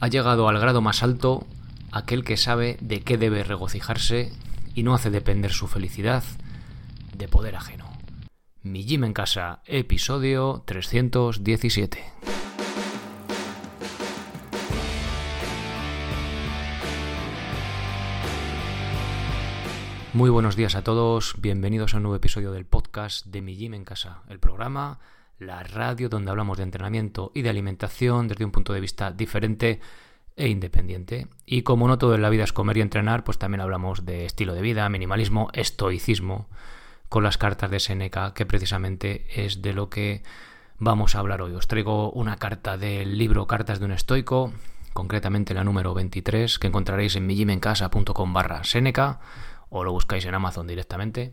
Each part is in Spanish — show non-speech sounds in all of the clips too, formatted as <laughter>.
Ha llegado al grado más alto aquel que sabe de qué debe regocijarse y no hace depender su felicidad de poder ajeno. Mi Gym en Casa, episodio 317. Muy buenos días a todos, bienvenidos a un nuevo episodio del podcast de Mi Gym en Casa, el programa, la radio donde hablamos de entrenamiento y de alimentación desde un punto de vista diferente e independiente. Y como no todo en la vida es comer y entrenar, pues también hablamos de estilo de vida, minimalismo, estoicismo, con las cartas de Seneca, que precisamente es de lo que vamos a hablar hoy. Os traigo una carta del libro Cartas de un estoico, concretamente la número 23, que encontraréis en millimencasa.com barra Seneca, o lo buscáis en Amazon directamente.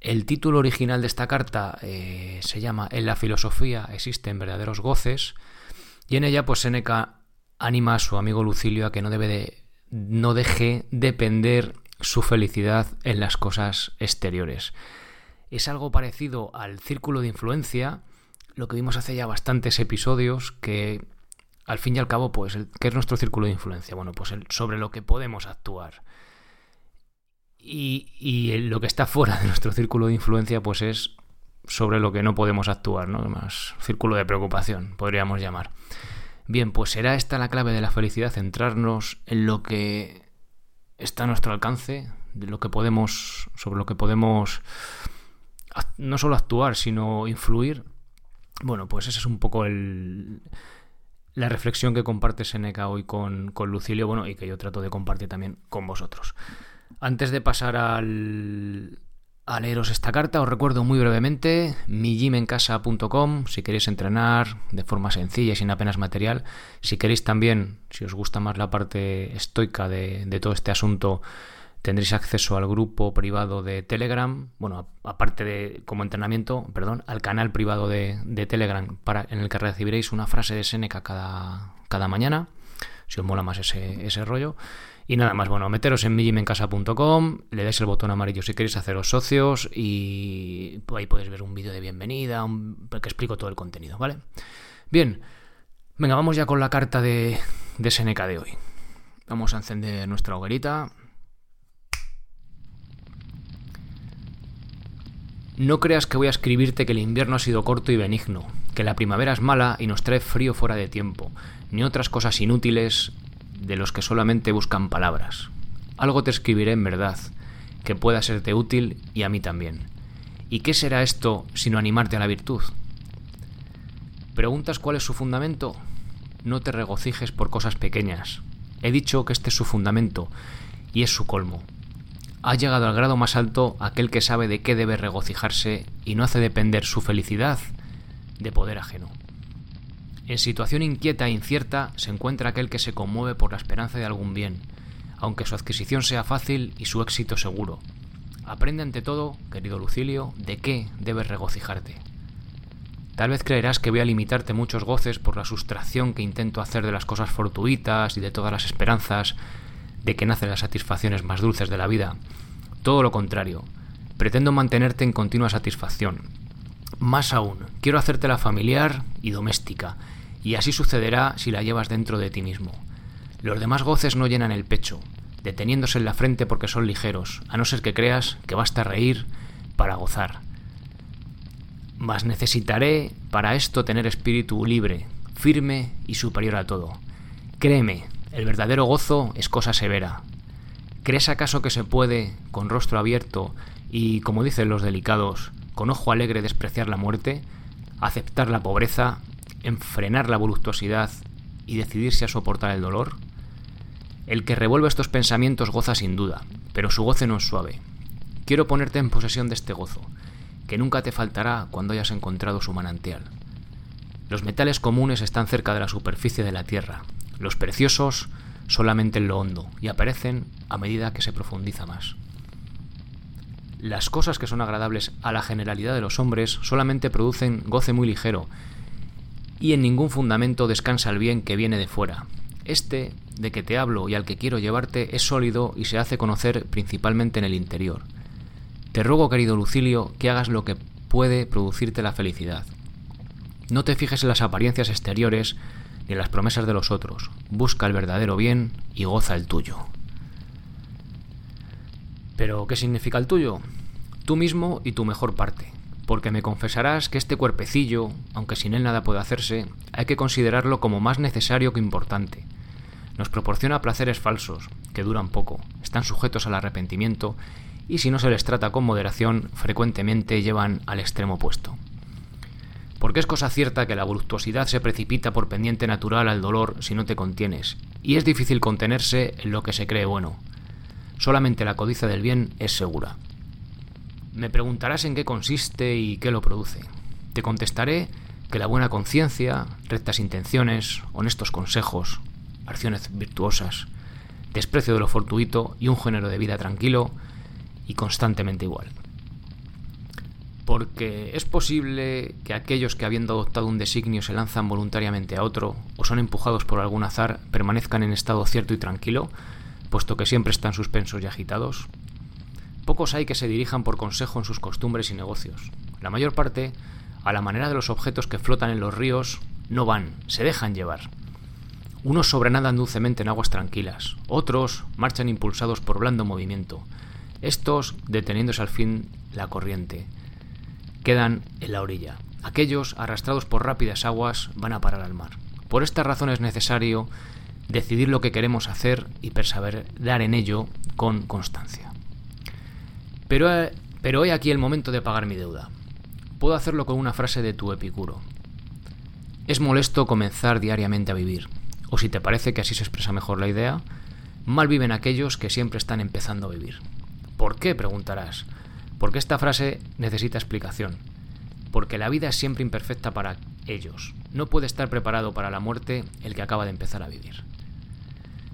El título original de esta carta eh, se llama En la filosofía existen verdaderos goces, y en ella pues Seneca anima a su amigo Lucilio a que no debe de no deje depender su felicidad en las cosas exteriores. Es algo parecido al círculo de influencia, lo que vimos hace ya bastantes episodios, que al fin y al cabo, pues, ¿qué es nuestro círculo de influencia? Bueno, pues sobre lo que podemos actuar. Y, lo que está fuera de nuestro círculo de influencia, pues es sobre lo que no podemos actuar, ¿no? Más círculo de preocupación, podríamos llamar. Bien, pues será esta la clave de la felicidad, centrarnos en lo que está a nuestro alcance, de lo que podemos, sobre lo que podemos no solo actuar, sino influir. Bueno, pues esa es un poco el, la reflexión que comparte Seneca hoy con, con Lucilio, bueno, y que yo trato de compartir también con vosotros. Antes de pasar al, a leeros esta carta, os recuerdo muy brevemente mijimencasa.com si queréis entrenar de forma sencilla y sin apenas material. Si queréis también, si os gusta más la parte estoica de, todo este asunto, tendréis acceso al grupo privado de Telegram, bueno, aparte de como entrenamiento, perdón, al canal privado de, Telegram para, en el que recibiréis una frase de Seneca cada, cada mañana, si os mola más ese, ese rollo. Y nada más, bueno, meteros en millimencasa.com, le dais el botón amarillo si queréis haceros socios y ahí podéis ver un vídeo de bienvenida, que explico todo el contenido, ¿vale? Bien, venga, vamos ya con la carta de, de Seneca de hoy. Vamos a encender nuestra hoguerita. No creas que voy a escribirte que el invierno ha sido corto y benigno, que la primavera es mala y nos trae frío fuera de tiempo, ni otras cosas inútiles de los que solamente buscan palabras. Algo te escribiré en verdad, que pueda serte útil y a mí también. ¿Y qué será esto sino animarte a la virtud? ¿Preguntas cuál es su fundamento? No te regocijes por cosas pequeñas. He dicho que este es su fundamento y es su colmo. Ha llegado al grado más alto aquel que sabe de qué debe regocijarse y no hace depender su felicidad de poder ajeno. En situación inquieta e incierta se encuentra aquel que se conmueve por la esperanza de algún bien, aunque su adquisición sea fácil y su éxito seguro. Aprende ante todo, querido Lucilio, de qué debes regocijarte. Tal vez creerás que voy a limitarte muchos goces por la sustracción que intento hacer de las cosas fortuitas y de todas las esperanzas de que nacen las satisfacciones más dulces de la vida. Todo lo contrario, pretendo mantenerte en continua satisfacción. Más aún, quiero hacértela familiar y doméstica, y así sucederá si la llevas dentro de ti mismo. Los demás goces no llenan el pecho, deteniéndose en la frente porque son ligeros, a no ser que creas que basta reír para gozar. Mas necesitaré para esto tener espíritu libre, firme y superior a todo. Créeme, el verdadero gozo es cosa severa. ¿Crees acaso que se puede, con rostro abierto y, como dicen los delicados, con ojo alegre despreciar la muerte, aceptar la pobreza en frenar la voluptuosidad y decidirse a soportar el dolor? El que revuelve estos pensamientos goza sin duda, pero su goce no es suave. Quiero ponerte en posesión de este gozo, que nunca te faltará cuando hayas encontrado su manantial. Los metales comunes están cerca de la superficie de la Tierra, los preciosos solamente en lo hondo, y aparecen a medida que se profundiza más. Las cosas que son agradables a la generalidad de los hombres solamente producen goce muy ligero, y en ningún fundamento descansa el bien que viene de fuera. Este, de que te hablo y al que quiero llevarte, es sólido y se hace conocer principalmente en el interior. Te ruego, querido Lucilio, que hagas lo que puede producirte la felicidad. No te fijes en las apariencias exteriores, ni en las promesas de los otros. Busca el verdadero bien y goza el tuyo. Pero, ¿qué significa el tuyo? Tú mismo y tu mejor parte. Porque me confesarás que este cuerpecillo, aunque sin él nada puede hacerse, hay que considerarlo como más necesario que importante. Nos proporciona placeres falsos, que duran poco, están sujetos al arrepentimiento y si no se les trata con moderación, frecuentemente llevan al extremo opuesto. Porque es cosa cierta que la voluptuosidad se precipita por pendiente natural al dolor si no te contienes, y es difícil contenerse en lo que se cree bueno. Solamente la codicia del bien es segura. Me preguntarás en qué consiste y qué lo produce. Te contestaré que la buena conciencia, rectas intenciones, honestos consejos, acciones virtuosas, desprecio de lo fortuito y un género de vida tranquilo y constantemente igual porque es posible que aquellos que habiendo adoptado un designio se lanzan voluntariamente a otro o son empujados por algún azar permanezcan en estado cierto y tranquilo, puesto que siempre están suspensos y agitados. Pocos hay que se dirijan por consejo en sus costumbres y negocios. La mayor parte, a la manera de los objetos que flotan en los ríos, no van, se dejan llevar. Unos sobrenadan dulcemente en aguas tranquilas, otros marchan impulsados por blando movimiento, estos deteniéndose al fin la corriente, quedan en la orilla. Aquellos, arrastrados por rápidas aguas, van a parar al mar. Por esta razón es necesario decidir lo que queremos hacer y perseverar en ello con constancia. Pero, eh, pero he aquí el momento de pagar mi deuda. Puedo hacerlo con una frase de tu Epicuro. Es molesto comenzar diariamente a vivir. O si te parece que así se expresa mejor la idea, mal viven aquellos que siempre están empezando a vivir. ¿Por qué? preguntarás. Porque esta frase necesita explicación. Porque la vida es siempre imperfecta para ellos. No puede estar preparado para la muerte el que acaba de empezar a vivir.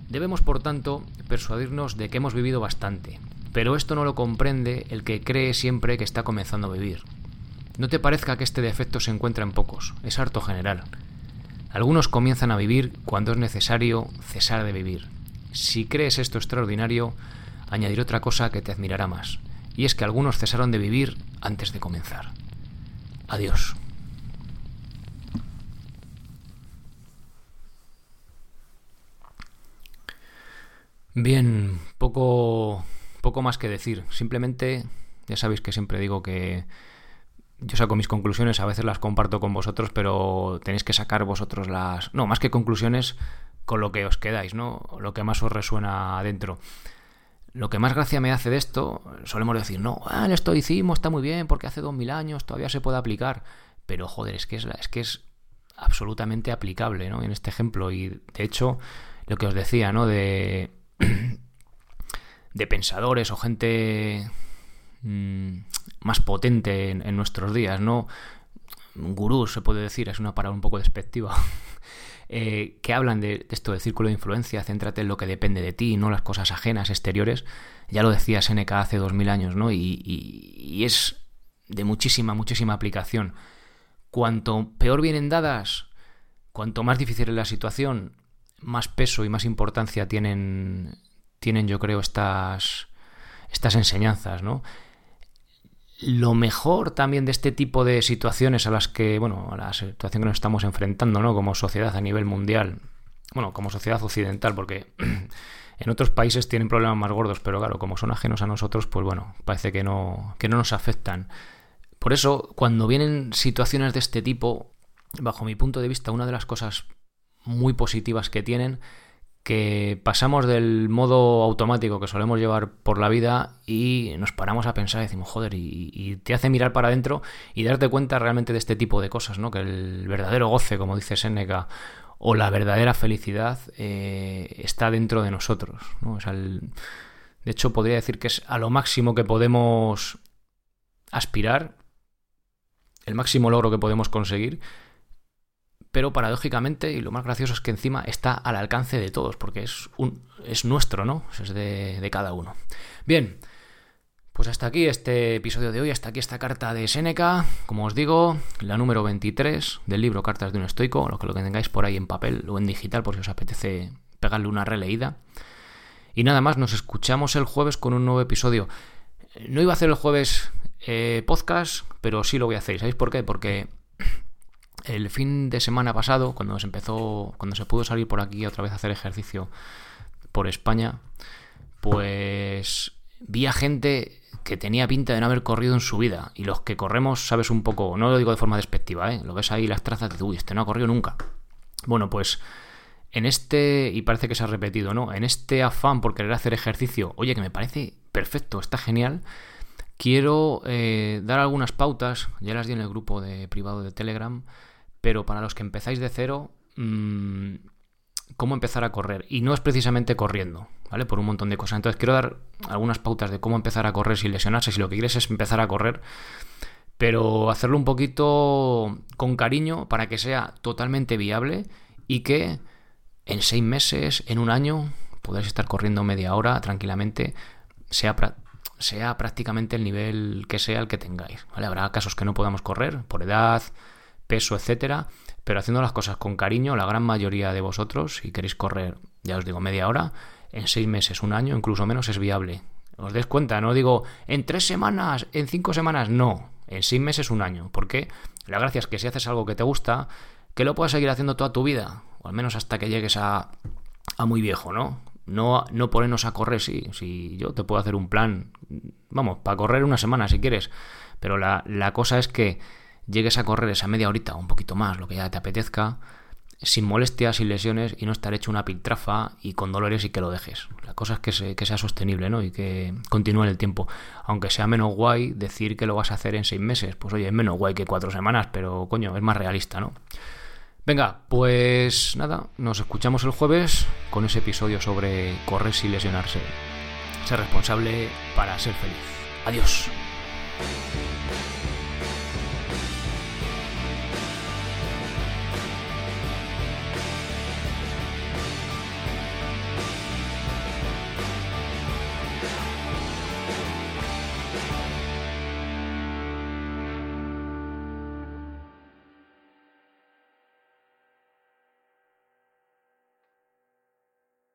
Debemos, por tanto, persuadirnos de que hemos vivido bastante, pero esto no lo comprende el que cree siempre que está comenzando a vivir. No te parezca que este defecto se encuentra en pocos, es harto general. Algunos comienzan a vivir cuando es necesario cesar de vivir. Si crees esto extraordinario, añadiré otra cosa que te admirará más y es que algunos cesaron de vivir antes de comenzar. Adiós. Bien, poco, poco más que decir. Simplemente, ya sabéis que siempre digo que yo saco mis conclusiones, a veces las comparto con vosotros, pero tenéis que sacar vosotros las... No, más que conclusiones, con lo que os quedáis, ¿no? Lo que más os resuena adentro. Lo que más gracia me hace de esto, solemos decir, no, ah, el estoicismo está muy bien porque hace dos mil años todavía se puede aplicar. Pero joder, es que es, es que es absolutamente aplicable, ¿no? En este ejemplo. Y de hecho, lo que os decía, ¿no? De, <clears throat> de pensadores o gente mm, más potente en, nuestros días, ¿no? Gurús, se puede decir, es una palabra un poco despectiva. <laughs> Eh, que hablan de, esto del círculo de influencia, céntrate en lo que depende de ti, no las cosas ajenas, exteriores. Ya lo decía Seneca hace dos mil años, ¿no? Y, es de muchísima, muchísima aplicación. Cuanto peor vienen dadas, cuanto más difícil es la situación, más peso y más importancia tienen, tienen yo creo, estas, estas enseñanzas, ¿no? Lo mejor también de este tipo de situaciones a las que, bueno, a la situación que nos estamos enfrentando, ¿no? Como sociedad a nivel mundial, bueno, como sociedad occidental, porque <clears throat> en otros países tienen problemas más gordos, pero claro, como son ajenos a nosotros, pues bueno, parece que no, que no nos afectan. Por eso, cuando vienen situaciones de este tipo, bajo mi punto de vista, una de las cosas muy positivas que tienen que pasamos del modo automático que solemos llevar por la vida y nos paramos a pensar y decimos, joder, y, te hace mirar para adentro y darte cuenta realmente de este tipo de cosas, ¿no? Que el verdadero goce, como dice Seneca, o la verdadera felicidad eh, está dentro de nosotros, ¿no? de hecho, podría decir que es a lo máximo que podemos aspirar, el máximo logro que podemos conseguir, pero paradójicamente, y lo más gracioso es que encima está al alcance de todos, porque es, un, es nuestro, ¿no? Es de, de cada uno. Bien, pues hasta aquí este episodio de hoy, hasta aquí esta carta de Séneca, como os digo, la número 23 del libro Cartas de un estoico, lo que lo que tengáis por ahí en papel o en digital, por si os apetece pegarle una releída. Y nada más, nos escuchamos el jueves con un nuevo episodio. No iba a hacer el jueves eh, podcast, pero sí lo voy a hacer. ¿Sabéis por qué? Porque El fin de semana pasado, cuando se empezó, cuando se pudo salir por aquí otra vez a hacer ejercicio por España, pues vi a gente que tenía pinta de no haber corrido en su vida. Y los que corremos, sabes un poco, no lo digo de forma despectiva, ¿eh? lo ves ahí las trazas de, uy, este no ha corrido nunca. Bueno, pues en este, y parece que se ha repetido, ¿no? En este afán por querer hacer ejercicio, oye, que me parece perfecto, está genial, quiero eh, dar algunas pautas, ya las di en el grupo de privado de Telegram, pero para los que empezáis de cero, mmm, cómo empezar a correr. Y no es precisamente corriendo, ¿vale? Por un montón de cosas. Entonces quiero dar algunas pautas de cómo empezar a correr sin lesionarse, si lo que quieres es empezar a correr, pero hacerlo un poquito con cariño para que sea totalmente viable y que en seis meses, en un año, podáis estar corriendo media hora tranquilamente, sea, sea prácticamente el nivel que sea el que tengáis. ¿vale? Habrá casos que no podamos correr por edad, peso, etcétera, pero haciendo las cosas con cariño, la gran mayoría de vosotros, si queréis correr, ya os digo, media hora, en seis meses, un año, incluso menos, es viable. Os des cuenta, no digo en tres semanas, en cinco semanas, no, en seis meses, un año. porque La gracia es que si haces algo que te gusta, que lo puedas seguir haciendo toda tu vida, o al menos hasta que llegues a, a muy viejo, ¿no? No, no ponernos a correr, si, si yo te puedo hacer un plan, vamos, para correr una semana si quieres, pero la, la cosa es que llegues a correr esa media horita un poquito más, lo que ya te apetezca, sin molestias, sin lesiones y no estar hecho una piltrafa y con dolores y que lo dejes. La cosa es que, que sea sostenible ¿no? y que continúe en el tiempo. Aunque sea menos guay decir que lo vas a hacer en seis meses, pues oye, es menos guay que cuatro semanas, pero coño, es más realista, ¿no? Venga, pues nada, nos escuchamos el jueves con ese episodio sobre correr sin lesionarse. Ser responsable para ser feliz. Adiós.